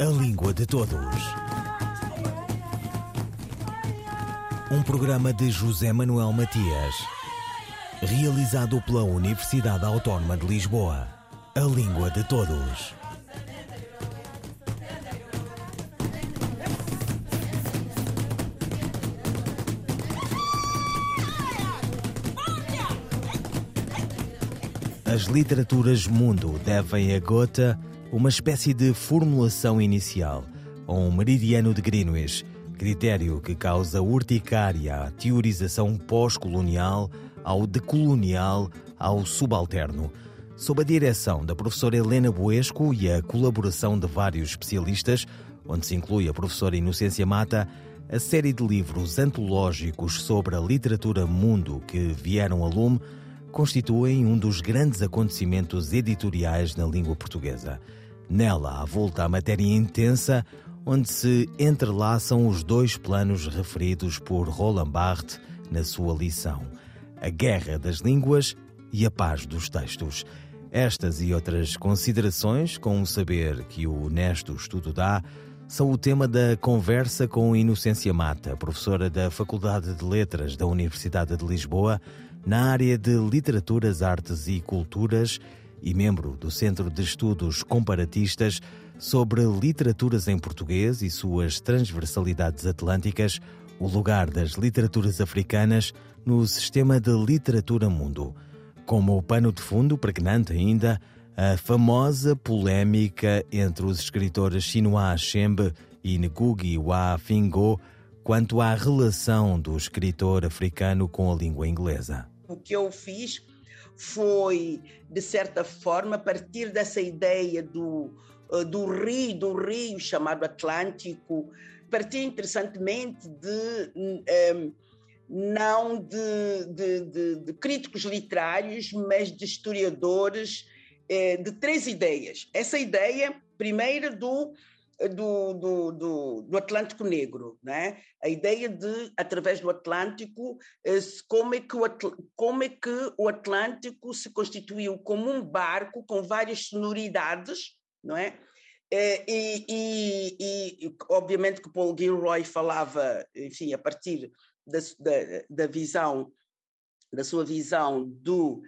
A Língua de Todos. Um programa de José Manuel Matias, realizado pela Universidade Autónoma de Lisboa. A Língua de Todos. As literaturas mundo devem a Goethe uma espécie de formulação inicial, ou um meridiano de Greenwich, critério que causa urticária à teorização pós-colonial, ao decolonial, ao subalterno. Sob a direção da professora Helena Buesco e a colaboração de vários especialistas, onde se inclui a professora Inocência Mata, a série de livros antológicos sobre a literatura mundo que vieram a lume constituem um dos grandes acontecimentos editoriais na língua portuguesa. Nela, volta a matéria intensa, onde se entrelaçam os dois planos referidos por Roland Barthes na sua lição: a guerra das línguas e a paz dos textos. Estas e outras considerações, com o saber que o honesto estudo dá, são o tema da conversa com Inocência Mata, professora da Faculdade de Letras da Universidade de Lisboa, na área de Literaturas, Artes e Culturas e membro do Centro de Estudos Comparatistas sobre Literaturas em Português e suas transversalidades atlânticas, o lugar das literaturas africanas no sistema de literatura mundo. Como pano de fundo pregnante ainda, a famosa polémica entre os escritores Chinua Achembe e Ngugi wa Fingo quanto à relação do escritor africano com a língua inglesa. O que eu fiz foi, de certa forma, partir dessa ideia do, eh, do rio, do rio chamado Atlântico, partir interessantemente de. Um, ehm, não de, de, de, de, críticos literários, mas de historiadores, eh, de três ideias. Essa ideia, primeira, do do, do, do, Atlântico Negro, né? a ideia de, através do Atlântico, eh, como é, que o, como é que o Atlântico se constituiu como um barco com várias sonoridades, não é? Eh, e, e, e obviamente que Paul Gilroy falava, enfim, a partir da, da, da visão, da sua visão do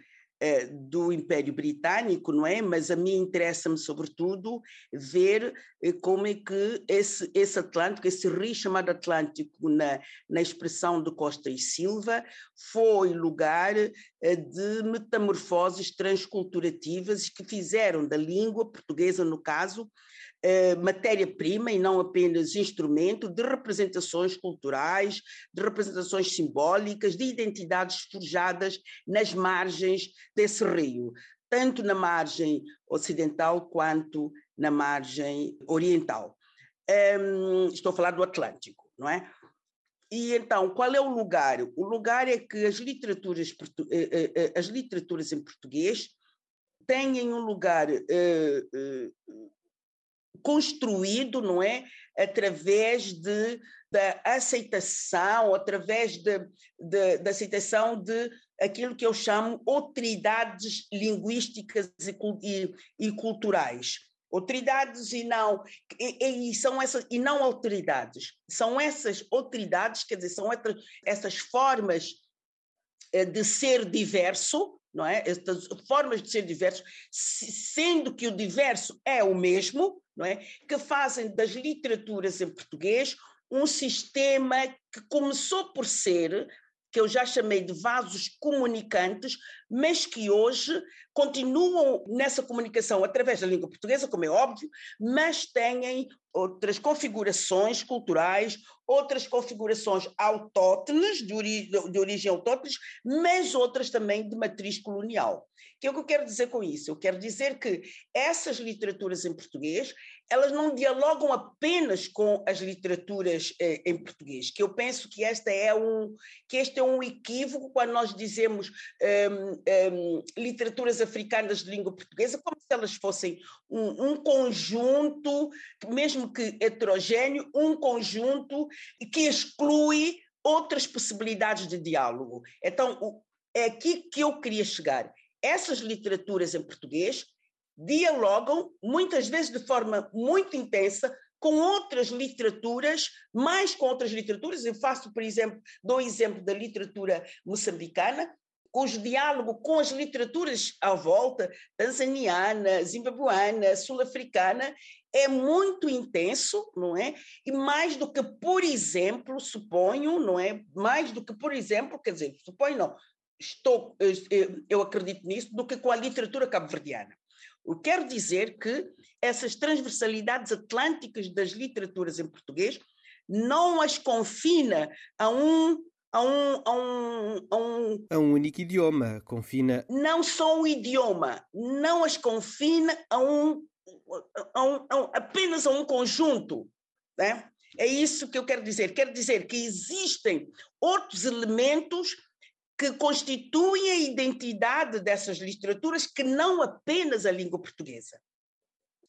do Império Britânico, não é? Mas a mim interessa-me, sobretudo, ver eh, como é que esse, esse Atlântico, esse rio chamado Atlântico, na, na expressão de Costa e Silva, foi lugar eh, de metamorfoses transculturativas que fizeram da língua portuguesa, no caso, eh, matéria-prima e não apenas instrumento de representações culturais, de representações simbólicas, de identidades forjadas nas margens desse rio, tanto na margem ocidental quanto na margem oriental. Um, estou a falar do Atlântico, não é? E então, qual é o lugar? O lugar é que as literaturas, eh, eh, as literaturas em português têm um lugar construído, não é? Através de, da aceitação, através de, de, da aceitação de aquilo que eu chamo autoridades linguísticas e, e, e culturais. Autoridades e não e, e, são essas e não autoridades são essas autoridades quer dizer são essas, essas formas eh, de ser diverso não é? Estas formas de ser diversos, sendo que o diverso é o mesmo, não é? Que fazem das literaturas em português um sistema que começou por ser que eu já chamei de vasos comunicantes, mas que hoje continuam nessa comunicação através da língua portuguesa, como é óbvio, mas têm outras configurações culturais, outras configurações autóctones, de, de origem autóctones, mas outras também de matriz colonial. O que é que eu quero dizer com isso? Eu quero dizer que essas literaturas em português, elas não dialogam apenas com as literaturas eh, em português, que eu penso que, esta é um, que este é um equívoco quando nós dizemos um, um, literaturas africanas de língua portuguesa, como se elas fossem um, um conjunto, mesmo que heterogêneo, um conjunto que exclui outras possibilidades de diálogo. Então, é aqui que eu queria chegar. Essas literaturas em português dialogam, muitas vezes de forma muito intensa, com outras literaturas, mais com outras literaturas. Eu faço, por exemplo, dou exemplo da literatura moçambicana, cujo diálogo com as literaturas à volta, tanzaniana, zimbabuana, sul-africana, é muito intenso, não é? E mais do que, por exemplo, suponho, não é? Mais do que, por exemplo, quer dizer, suponho não, estou, eu acredito nisso, do que com a literatura cabo-verdiana. Eu quero dizer que essas transversalidades atlânticas das literaturas em português não as confina a um a um, a um, a um, a um único idioma, confina. Não só um idioma, não as confina a um, a um, a um apenas a um conjunto. Né? É isso que eu quero dizer. Quero dizer que existem outros elementos que constituem a identidade dessas literaturas que não apenas a língua portuguesa.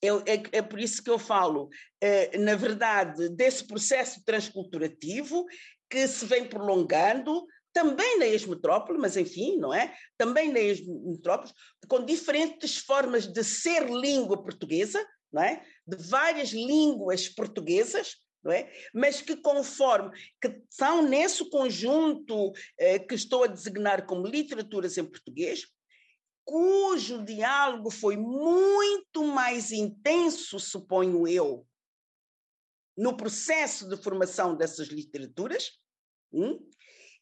Eu, é, é, por isso que eu falo, é, na verdade, desse processo transculturativo que se vem prolongando também na ex-metrópole, mas enfim, não é? Também na ex-metrópole, com diferentes formas de ser língua portuguesa, não é? De várias línguas portuguesas, não é? Mas que conforme que são nesse conjunto eh, que estou a designar como literaturas em português, cujo diálogo foi muito mais intenso, suponho eu, no processo de formação dessas literaturas, hum?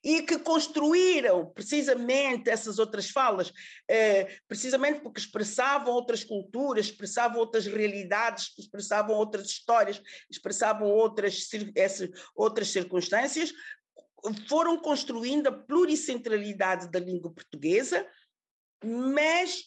E que construíram precisamente essas outras falas, eh, precisamente porque expressavam outras culturas, expressavam outras realidades, expressavam outras histórias, expressavam outras, essas, outras circunstâncias, foram construindo a pluricentralidade da língua portuguesa, mas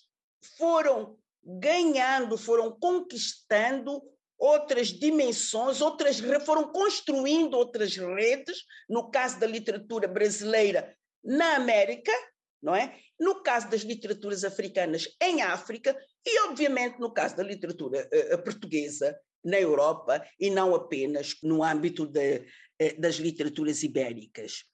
foram ganhando, foram conquistando outras dimensões, outras foram construindo outras redes, no caso da literatura brasileira na América, não é? No caso das literaturas africanas em África e obviamente no caso da literatura uh, portuguesa na Europa e não apenas no âmbito de, uh, das literaturas ibéricas.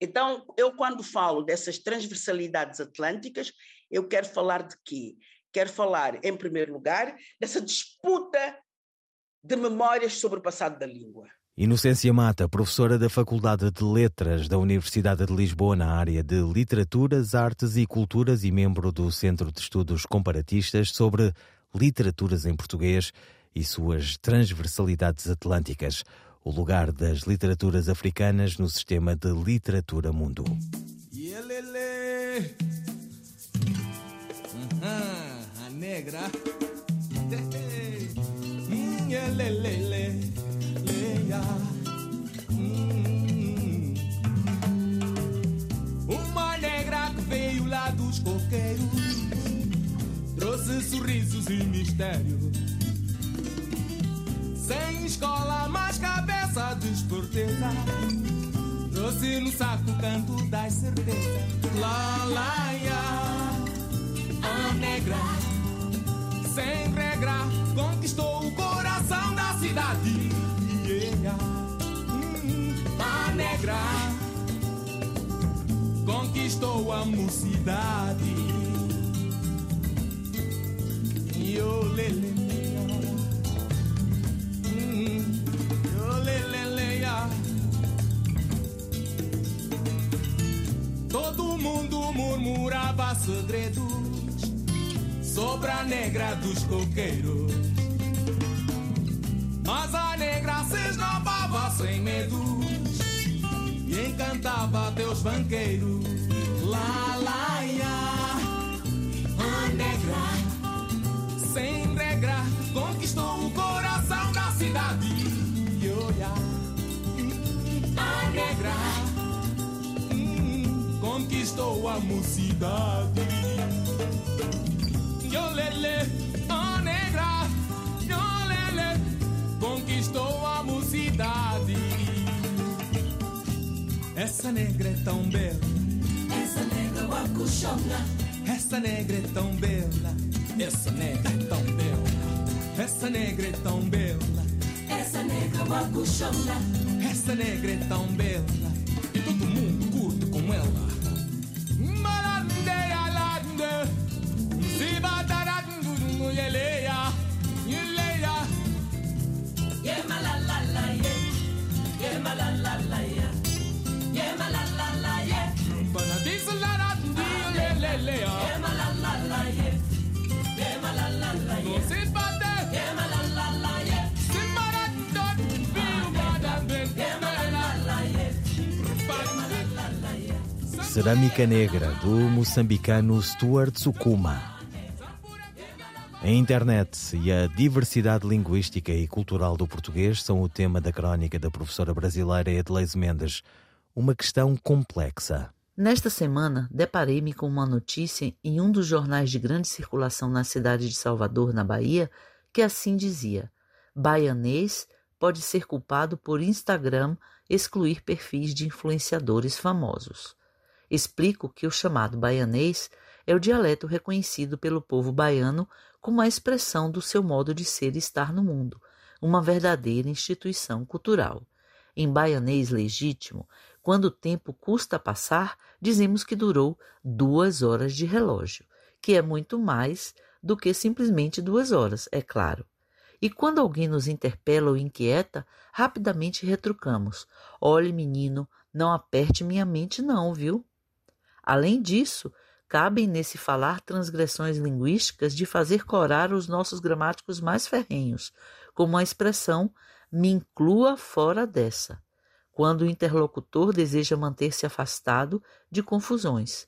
Então, eu quando falo dessas transversalidades atlânticas, eu quero falar de quê? Quero falar, em primeiro lugar, dessa disputa de memórias sobre o passado da língua. Inocência Mata, professora da Faculdade de Letras da Universidade de Lisboa na área de Literaturas, Artes e Culturas e membro do Centro de Estudos Comparatistas sobre Literaturas em Português e suas transversalidades atlânticas, o lugar das literaturas africanas no sistema de literatura mundo. Uhum, a negra le, le, le, leia. Hum. Uma negra que veio lá dos coqueiros trouxe sorrisos e mistério. Sem escola, mais cabeça de esperteza. Trouxe no saco o canto das certezas. Lá, lá, ya, a negra, sem regra, conquistou cidade. Yeah. Hum, a negra conquistou a mocidade. Yo, lele, hum, Todo mundo murmurava segredos sobre a negra dos coqueiros. Negra se esnobava sem medos e encantava teus banqueiros. Lá, lá, ia, a negra, sem regra, conquistou o coração da cidade. E olha, a negra hum, conquistou a mocidade. A Essa negra é tão bela, essa negra wakushonga, essa negra é tão bela, essa negra é tão bela, essa negra é tão bela, essa negra wakushonga, essa negra é tão bela, e todo mundo curte com ela. Cerâmica Negra, do moçambicano Stuart Sukuma. A internet e a diversidade linguística e cultural do português são o tema da crónica da professora brasileira Edleise Mendes. Uma questão complexa. Nesta semana, deparei-me com uma notícia em um dos jornais de grande circulação na cidade de Salvador, na Bahia, que assim dizia: Baianês pode ser culpado por Instagram excluir perfis de influenciadores famosos. Explico que o chamado baianês é o dialeto reconhecido pelo povo baiano como a expressão do seu modo de ser e estar no mundo, uma verdadeira instituição cultural. Em baianês legítimo, quando o tempo custa passar, dizemos que durou duas horas de relógio, que é muito mais do que simplesmente duas horas, é claro. E quando alguém nos interpela ou inquieta, rapidamente retrucamos: Olhe, menino, não aperte minha mente, não, viu? Além disso, cabem nesse falar transgressões linguísticas de fazer corar os nossos gramáticos mais ferrenhos, como a expressão me inclua fora dessa, quando o interlocutor deseja manter-se afastado de confusões.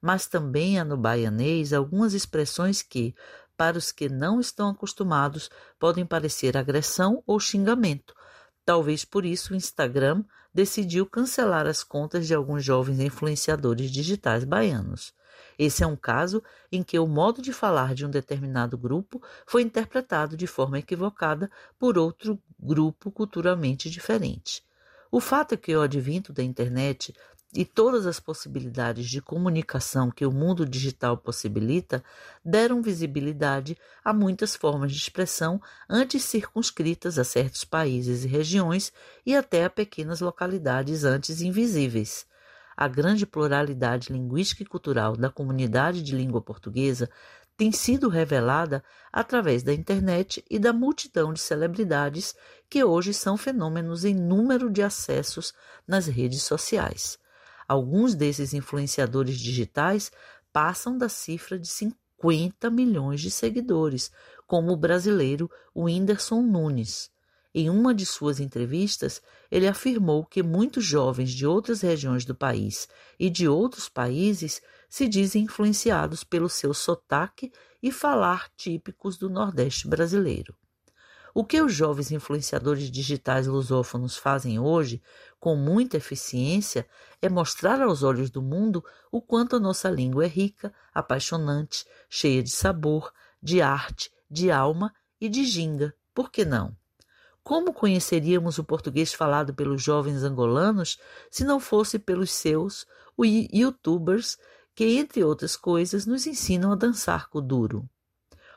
Mas também há no baianês algumas expressões que, para os que não estão acostumados, podem parecer agressão ou xingamento. Talvez por isso o Instagram decidiu cancelar as contas de alguns jovens influenciadores digitais baianos. Esse é um caso em que o modo de falar de um determinado grupo foi interpretado de forma equivocada por outro grupo culturalmente diferente. O fato é que o advento da internet e todas as possibilidades de comunicação que o mundo digital possibilita deram visibilidade a muitas formas de expressão antes circunscritas a certos países e regiões e até a pequenas localidades antes invisíveis a grande pluralidade linguística e cultural da comunidade de língua portuguesa tem sido revelada através da internet e da multidão de celebridades que hoje são fenômenos em número de acessos nas redes sociais. Alguns desses influenciadores digitais passam da cifra de 50 milhões de seguidores, como o brasileiro Whindersson Nunes. Em uma de suas entrevistas, ele afirmou que muitos jovens de outras regiões do país e de outros países se dizem influenciados pelo seu sotaque e falar típicos do Nordeste brasileiro. O que os jovens influenciadores digitais lusófonos fazem hoje, com muita eficiência, é mostrar aos olhos do mundo o quanto a nossa língua é rica, apaixonante, cheia de sabor, de arte, de alma e de ginga. Por que não? Como conheceríamos o português falado pelos jovens angolanos se não fosse pelos seus, youtubers, que, entre outras coisas, nos ensinam a dançar duro?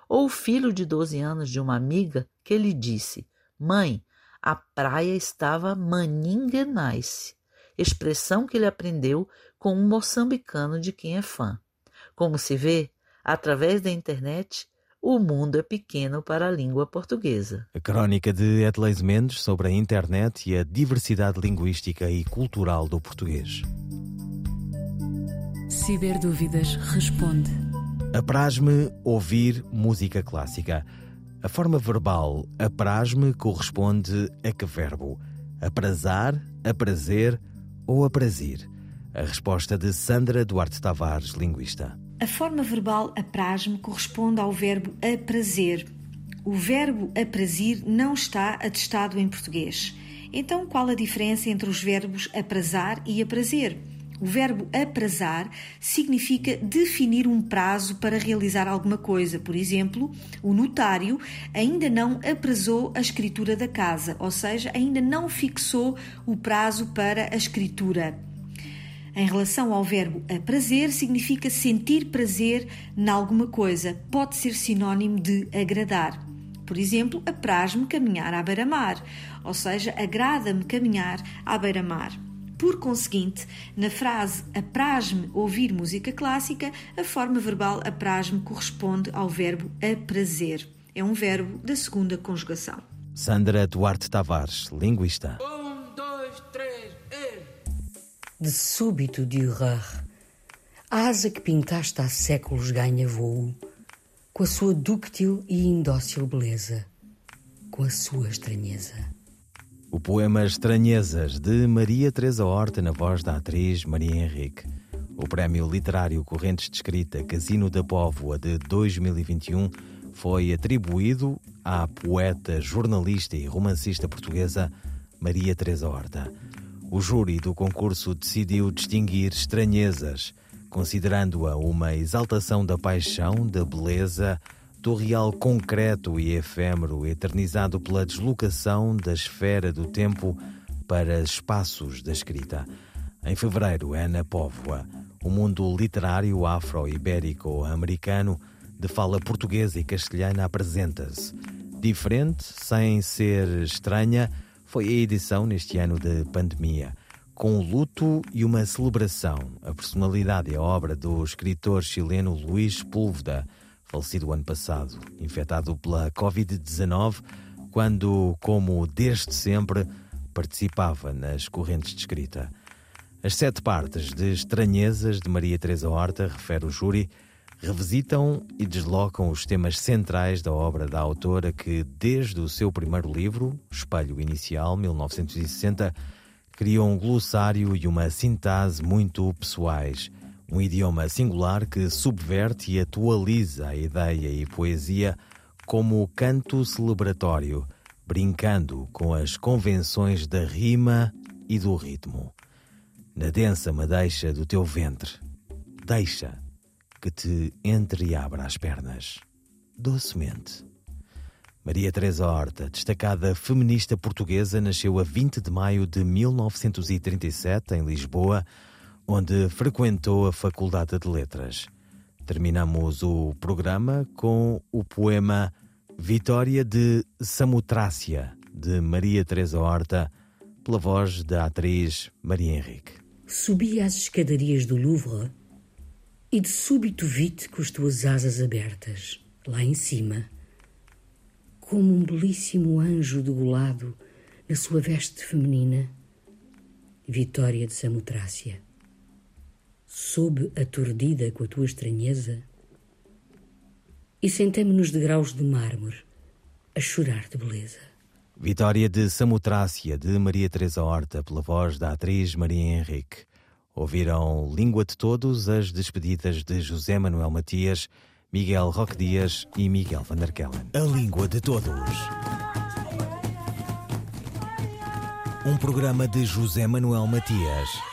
Ou o filho de 12 anos de uma amiga que lhe disse: Mãe, a praia estava maninga nice, expressão que ele aprendeu com um moçambicano de quem é fã. Como se vê, através da internet, o mundo é pequeno para a língua portuguesa. A crónica de Edleis Mendes sobre a internet e a diversidade linguística e cultural do português. Ciberdúvidas responde. Apraz-me ouvir música clássica. A forma verbal apraz-me corresponde a que verbo? Aprazar, aprazer ou aprazir? A resposta de Sandra Duarte Tavares, linguista. A forma verbal apraz-me corresponde ao verbo aprazer. O verbo aprazir não está atestado em português. Então, qual a diferença entre os verbos aprazar e aprazer? O verbo aprazar significa definir um prazo para realizar alguma coisa. Por exemplo, o notário ainda não aprazou a escritura da casa, ou seja, ainda não fixou o prazo para a escritura. Em relação ao verbo aprazer, significa sentir prazer em alguma coisa. Pode ser sinónimo de agradar. Por exemplo, apraz-me caminhar à beira-mar, ou seja, agrada-me caminhar à beira-mar. Por conseguinte, na frase apraz-me ouvir música clássica, a forma verbal apraz-me corresponde ao verbo aprazer. É um verbo da segunda conjugação. Sandra Duarte Tavares, linguista. de súbito Dürer. A asa que pintaste há séculos ganha voo, com a sua dúctil e indócil beleza, com a sua estranheza. O poema Estranhezas, de Maria Teresa Horta, na voz da atriz Maria Henrique. O Prémio Literário Correntes de Escrita Casino da Póvoa de 2021 foi atribuído à poeta, jornalista e romancista portuguesa Maria Teresa Horta. O júri do concurso decidiu distinguir Estranhezas, considerando-a uma exaltação da paixão, da beleza, do real concreto e efêmero, eternizado pela deslocação da esfera do tempo para espaços da escrita. Em fevereiro, Ana Póvoa, o mundo literário afro-ibérico-americano de fala portuguesa e castelhana apresenta-se. Diferente, sem ser estranha, foi a edição neste ano de pandemia. Com luto e uma celebração, a personalidade e a obra do escritor chileno Luís Púlveda, falecido ano passado, infectado pela Covid-19, quando, como desde sempre, participava nas correntes de escrita. As sete partes de Estranhezas de Maria Teresa Horta, refere o júri, revisitam e deslocam os temas centrais da obra da autora que, desde o seu primeiro livro, Espelho Inicial, 1960, criou um glossário e uma sintase muito pessoais, um idioma singular que subverte e atualiza a ideia e poesia como canto celebratório, brincando com as convenções da rima e do ritmo. Na densa madeixa do teu ventre, deixa que te entreabra as pernas, docemente. Maria Teresa Horta, destacada feminista portuguesa, nasceu a 20 de maio de 1937 em Lisboa, onde frequentou a Faculdade de Letras. Terminamos o programa com o poema Vitória de Samotrácia, de Maria Teresa Horta, pela voz da atriz Maria Henrique. Subi as escadarias do Louvre e de súbito vi-te com as tuas asas abertas, lá em cima, como um belíssimo anjo degolado na sua veste feminina, Vitória de Samotrácia. Soube aturdida com a tua estranheza e sentei-me nos degraus de mármore a chorar de beleza. Vitória de Samotrácia, de Maria Teresa Horta, pela voz da atriz Maria Henrique. Ouviram Língua de Todos as despedidas de José Manuel Matias, Miguel Roque Dias e Miguel Van der Kellen. A Língua de Todos. Um programa de José Manuel Matias,